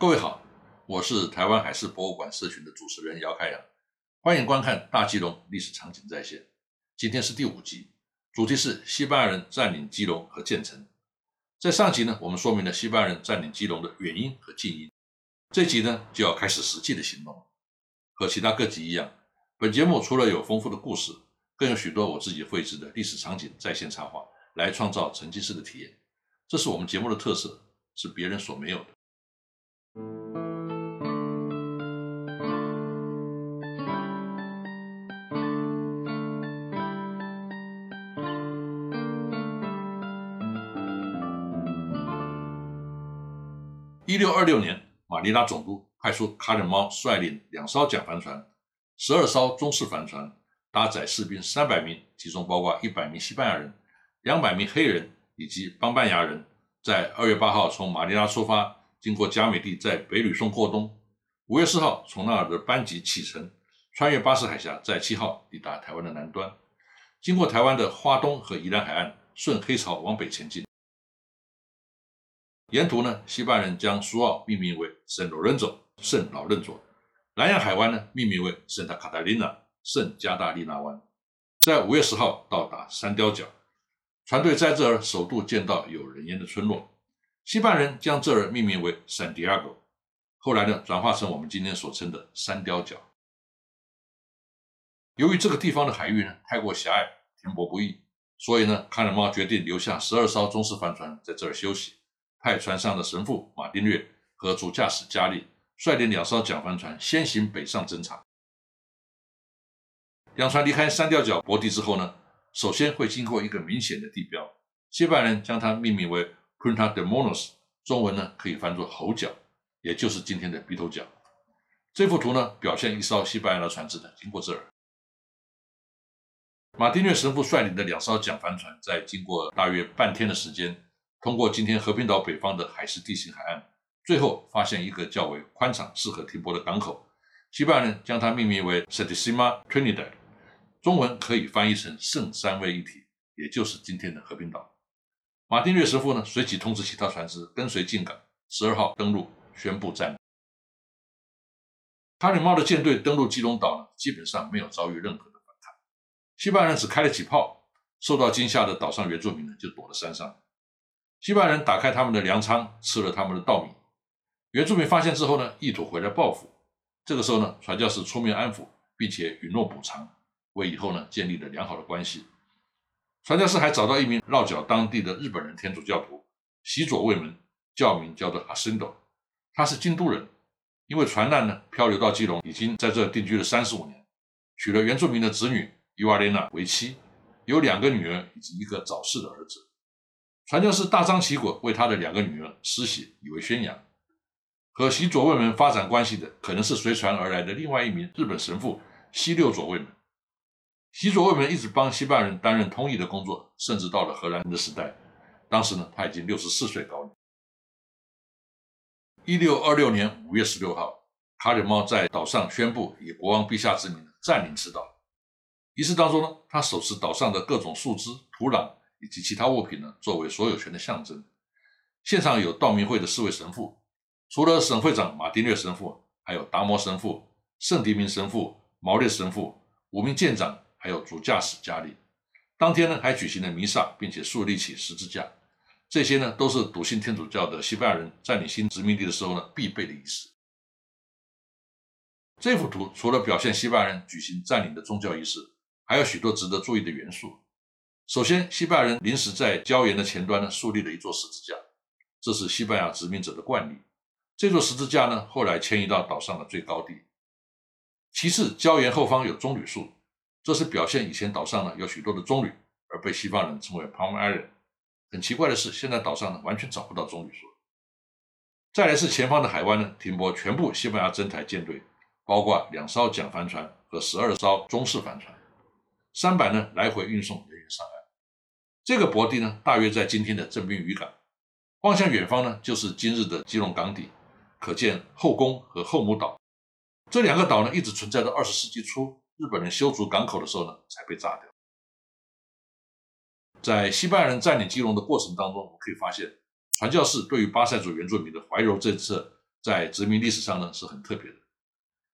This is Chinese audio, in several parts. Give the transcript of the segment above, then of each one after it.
各位好，我是台湾海事博物馆社群的主持人姚开阳，欢迎观看《大基隆历史场景再现》。今天是第五集，主题是西班牙人占领基隆和建成。在上集呢，我们说明了西班牙人占领基隆的原因和近因。这集呢，就要开始实际的行动。和其他各集一样，本节目除了有丰富的故事，更有许多我自己绘制的历史场景在线插画，来创造沉浸式的体验。这是我们节目的特色，是别人所没有的。一六二六年，马尼拉总督派出卡里猫率领两艘桨帆船、十二艘中式帆船，搭载士兵三百名，其中包括一百名西班牙人、两百名黑人以及邦班牙人，在二月八号从马尼拉出发，经过加美地，在北吕宋过冬。五月四号从那儿的班级启程，穿越巴士海峡，在七号抵达台湾的南端，经过台湾的花东和宜兰海岸，顺黑潮往北前进。沿途呢，西班牙人将苏澳命名为圣罗伦佐圣老伦佐，南洋海湾呢命名为圣塔卡塔琳娜圣加大利纳湾。在五月十号到达三雕角，船队在这儿首度见到有人烟的村落，西班牙人将这儿命名为圣地亚哥，后来呢转化成我们今天所称的三雕角。由于这个地方的海域呢太过狭隘，停泊不易，所以呢卡尔猫决定留下十二艘中式帆船在这儿休息。派船上的神父马丁略和主驾驶加利率领两艘桨帆船先行北上侦查。两船离开三吊角泊地之后呢，首先会经过一个明显的地标，西班牙人将它命名为 Punta de Monos，中文呢可以翻作猴角，也就是今天的鼻头角。这幅图呢表现一艘西班牙的船只呢经过这儿。马丁略神父率领的两艘桨帆船在经过大约半天的时间。通过今天和平岛北方的海蚀地形海岸，最后发现一个较为宽敞、适合停泊的港口。西班牙人将它命名为 s a t i s i m a Trinidad，中文可以翻译成“圣三位一体”，也就是今天的和平岛。马丁略神父呢，随即通知其他船只跟随进港。十二号登陆，宣布占领。卡里猫的舰队登陆基隆岛呢，基本上没有遭遇任何的反抗。西班牙人只开了几炮，受到惊吓的岛上原住民呢，就躲了山上。西班牙人打开他们的粮仓，吃了他们的稻米。原住民发现之后呢，意图回来报复。这个时候呢，传教士出面安抚，并且允诺补偿，为以后呢建立了良好的关系。传教士还找到一名落脚当地的日本人天主教徒，喜左卫门，教名叫做阿森多，他是京都人，因为船难呢漂流到基隆，已经在这定居了三十五年，娶了原住民的子女伊瓦莲娜为妻，有两个女儿以及一个早逝的儿子。传教士大张旗鼓为他的两个女儿施洗，以为宣扬。和西左卫门发展关系的，可能是随船而来的另外一名日本神父西六左卫门。西左卫门一直帮西班牙人担任通译的工作，甚至到了荷兰人的时代。当时呢，他已经六十四岁高龄。一六二六年五月十六号，卡里猫在岛上宣布以国王陛下之名占领此岛。仪式当中呢，他手持岛上的各种树枝、土壤。以及其他物品呢，作为所有权的象征。现场有道明会的四位神父，除了省会长马丁略神父，还有达摩神父、圣迪明神父、毛列神父、五名舰长，还有主驾驶加利。当天呢，还举行了弥撒，并且树立起十字架。这些呢，都是笃信天主教的西班牙人占领新殖民地的时候呢必备的仪式。这幅图除了表现西班牙人举行占领的宗教仪式，还有许多值得注意的元素。首先，西班牙人临时在礁岩的前端呢树立了一座十字架，这是西班牙殖民者的惯例。这座十字架呢后来迁移到岛上的最高地。其次，礁岩后方有棕榈树，这是表现以前岛上呢有许多的棕榈，而被西方人称为 Palm Island。很奇怪的是，现在岛上呢完全找不到棕榈树。再来是前方的海湾呢停泊全部西班牙征台舰队，包括两艘桨帆船和十二艘中式帆船，三百呢来回运送人员上岸。这个泊地呢，大约在今天的正滨渔港，望向远方呢，就是今日的基隆港底，可见后宫和后母岛这两个岛呢，一直存在到二十世纪初日本人修筑港口的时候呢，才被炸掉。在西班牙人占领基隆的过程当中，我们可以发现，传教士对于巴塞族原住民的怀柔政策在殖民历史上呢是很特别的。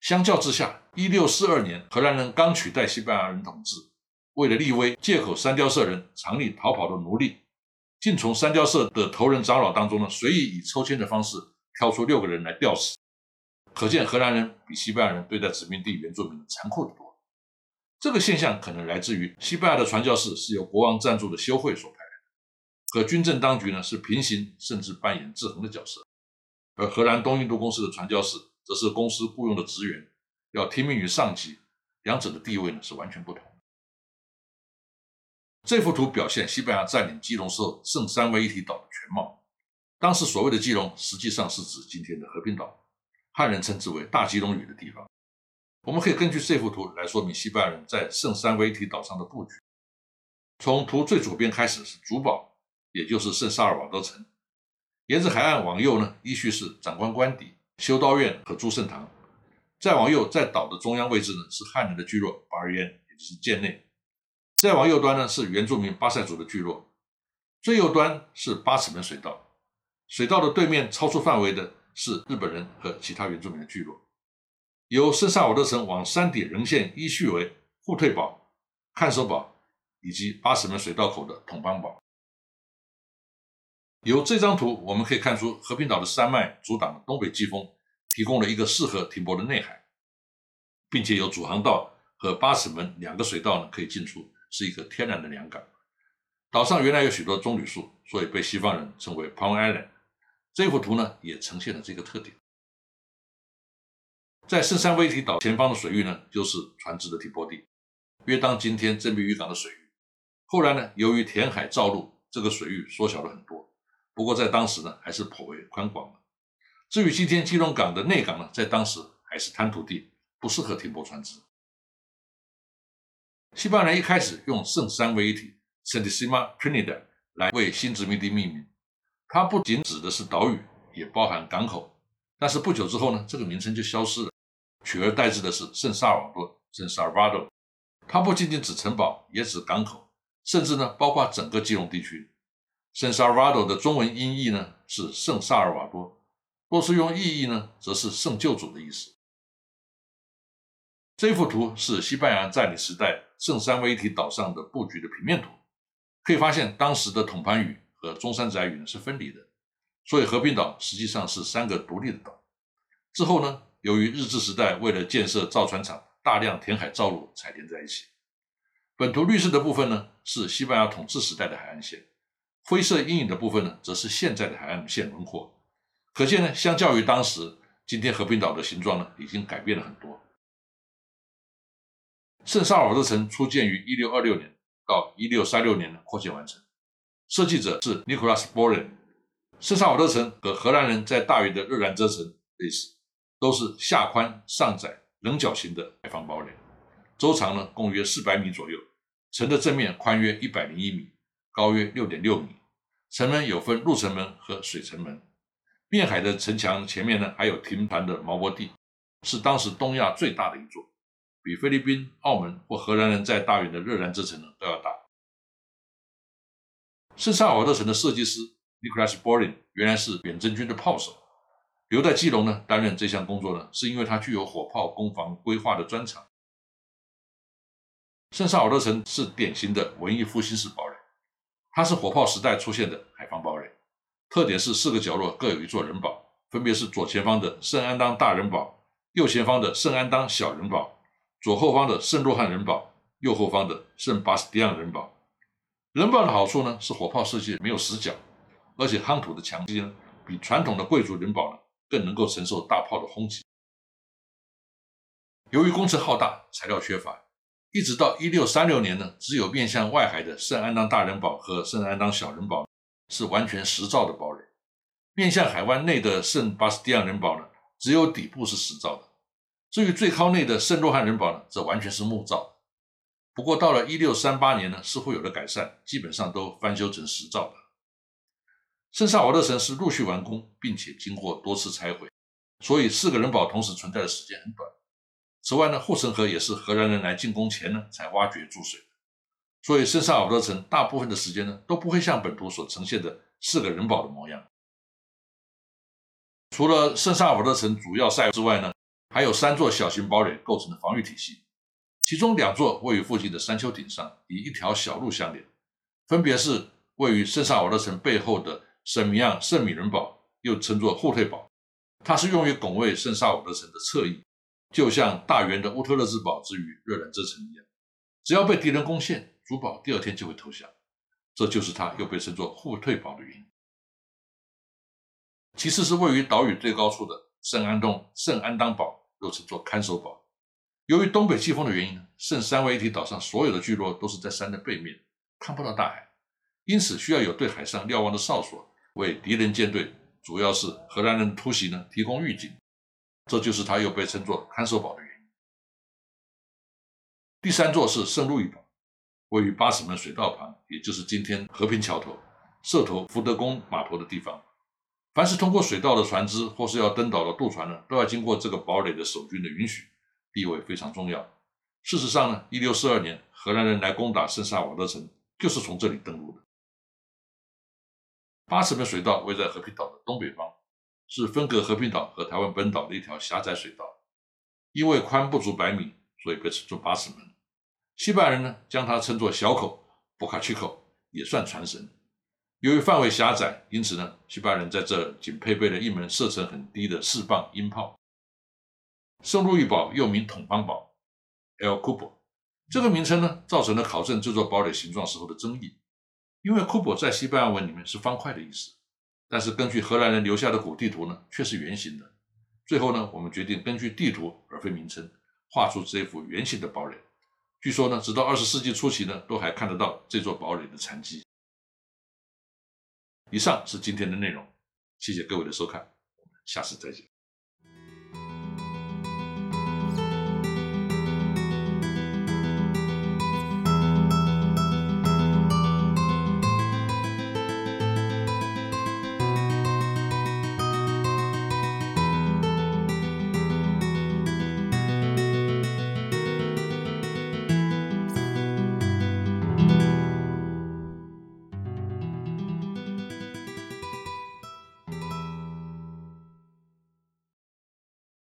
相较之下，一六四二年荷兰人刚取代西班牙人统治，为了立威，借口三雕社人藏匿逃跑的奴隶，竟从三雕社的头人长老当中呢，随意以抽签的方式挑出六个人来吊死。可见荷兰人比西班牙人对待殖民地原住民残酷得多。这个现象可能来自于西班牙的传教士是由国王赞助的修会所派来的，和军政当局呢是平行甚至扮演制衡的角色，而荷兰东印度公司的传教士则是公司雇佣的职员，要听命于上级，两者的地位呢是完全不同。这幅图表现西班牙占领基隆时候圣三位一体岛的全貌。当时所谓的基隆，实际上是指今天的和平岛，汉人称之为大基隆屿的地方。我们可以根据这幅图来说明西班牙人在圣三位一体岛上的布局。从图最左边开始是主堡，也就是圣萨尔瓦多城。沿着海岸往右呢，依序是长官官邸、修道院和诸圣堂。再往右，在岛的中央位置呢，是汉人的聚落巴尔烟，也就是舰内。再往右端呢，是原住民巴塞族的聚落。最右端是八尺门水道，水道的对面超出范围的是日本人和其他原住民的聚落。由圣萨瓦多城往山底人线依序为护退堡、看守堡以及八十门水道口的统邦堡。由这张图我们可以看出，和平岛的山脉阻挡东北季风，提供了一个适合停泊的内海，并且有主航道和八尺门两个水道呢可以进出，是一个天然的良港。岛上原来有许多棕榈树，所以被西方人称为 Palm Island。这幅图呢也呈现了这个特点。在圣山威提岛前方的水域呢，就是船只的停泊地，约当今天正滨渔港的水域。后来呢，由于填海造陆，这个水域缩小了很多。不过在当时呢，还是颇为宽广的。至于今天基隆港的内港呢，在当时还是滩土地，不适合停泊船只。西班牙人一开始用圣山威体 （Santissima Trinidad） 来为新殖民地命名，它不仅指的是岛屿，也包含港口。但是不久之后呢，这个名称就消失了。取而代之的是圣萨尔瓦多，圣萨尔瓦多，它不仅仅指城堡，也指港口，甚至呢包括整个基隆地区。圣萨尔瓦多的中文音译呢是圣萨尔瓦多，若是用意译呢，则是圣救主的意思。这幅图是西班牙占领时代圣三位一体岛上的布局的平面图，可以发现当时的统盘屿和中山仔屿呢是分离的，所以和平岛实际上是三个独立的岛。之后呢？由于日治时代为了建设造船厂，大量填海造陆才连在一起。本图绿色的部分呢，是西班牙统治时代的海岸线；灰色阴影的部分呢，则是现在的海岸线轮廓。可见呢，相较于当时，今天和平岛的形状呢，已经改变了很多。圣萨尔瓦多城初建于1626年，到1636年呢扩建完成，设计者是 Nicolas Boren。圣萨尔瓦多城和荷兰人在大园的热兰遮城类似。都是下宽上窄棱角形的海防堡垒，周长呢共约四百米左右，城的正面宽约一百零一米，高约六点六米。城门有分陆城门和水城门。面海的城墙前面呢还有停船的毛波地，是当时东亚最大的一座，比菲律宾、澳门或荷兰人在大远的热兰遮城呢都要大。圣萨尔瓦多城的设计师 Nicolas Borin 原来是远征军的炮手。留在基隆呢，担任这项工作呢，是因为他具有火炮攻防规划的专长。圣萨尔多城是典型的文艺复兴式堡垒，它是火炮时代出现的海防堡垒，特点是四个角落各有一座人堡，分别是左前方的圣安当大人堡，右前方的圣安当小人堡，左后方的圣洛汉人堡，右后方的圣巴斯蒂安人堡。人堡的好处呢，是火炮设计没有死角，而且夯土的墙基呢，比传统的贵族人堡呢。更能够承受大炮的轰击。由于工程浩大，材料缺乏，一直到一六三六年呢，只有面向外海的圣安当大人堡和圣安当小人堡是完全石造的堡垒。面向海湾内的圣巴斯蒂安人堡呢，只有底部是石造的。至于最靠内的圣洛汉人堡呢，则完全是木造。不过到了一六三八年呢，似乎有了改善，基本上都翻修成石造的。圣萨瓦多城是陆续完工，并且经过多次拆毁，所以四个人堡同时存在的时间很短。此外呢，护城河也是荷兰人来进攻前呢才挖掘注水，所以圣萨瓦多城大部分的时间呢都不会像本图所呈现的四个人堡的模样。除了圣萨尔德城主要塞之外呢，还有三座小型堡垒构成的防御体系，其中两座位于附近的山丘顶上，以一条小路相连，分别是位于圣萨瓦德城背后的圣米昂圣米伦堡，又称作后退堡，它是用于拱卫圣萨瓦德城的侧翼，就像大元的乌特勒兹堡之于热兰遮城一样，只要被敌人攻陷，主堡第二天就会投降，这就是它又被称作后退堡的原因。其次是位于岛屿最高处的圣安东圣安当堡，又称作看守堡。由于东北季风的原因呢，圣三位一体岛上所有的聚落都是在山的背面，看不到大海，因此需要有对海上瞭望的哨所，为敌人舰队，主要是荷兰人突袭呢提供预警。这就是它又被称作看守堡的原因。第三座是圣路易堡，位于巴士门水道旁，也就是今天和平桥头、社头福德宫码头的地方。凡是通过水道的船只或是要登岛的渡船呢，都要经过这个堡垒的守军的允许，地位非常重要。事实上呢，一六四二年荷兰人来攻打圣萨瓦德城，就是从这里登陆的。八尺门水道位在和平岛的东北方，是分隔和平岛和台湾本岛的一条狭窄水道，因为宽不足百米，所以被称作八尺门。西班牙人呢，将它称作小口博卡奇口，也算传神。由于范围狭窄，因此呢，西班牙人在这仅配备了一门射程很低的四磅音炮。圣路易堡又名统邦堡 （El Cupo），这个名称呢，造成了考证这座堡垒形状时候的争议。因为 Cupo 在西班牙文里面是方块的意思，但是根据荷兰人留下的古地图呢，却是圆形的。最后呢，我们决定根据地图而非名称，画出这幅圆形的堡垒。据说呢，直到二十世纪初期呢，都还看得到这座堡垒的残迹。以上是今天的内容，谢谢各位的收看，我们下次再见。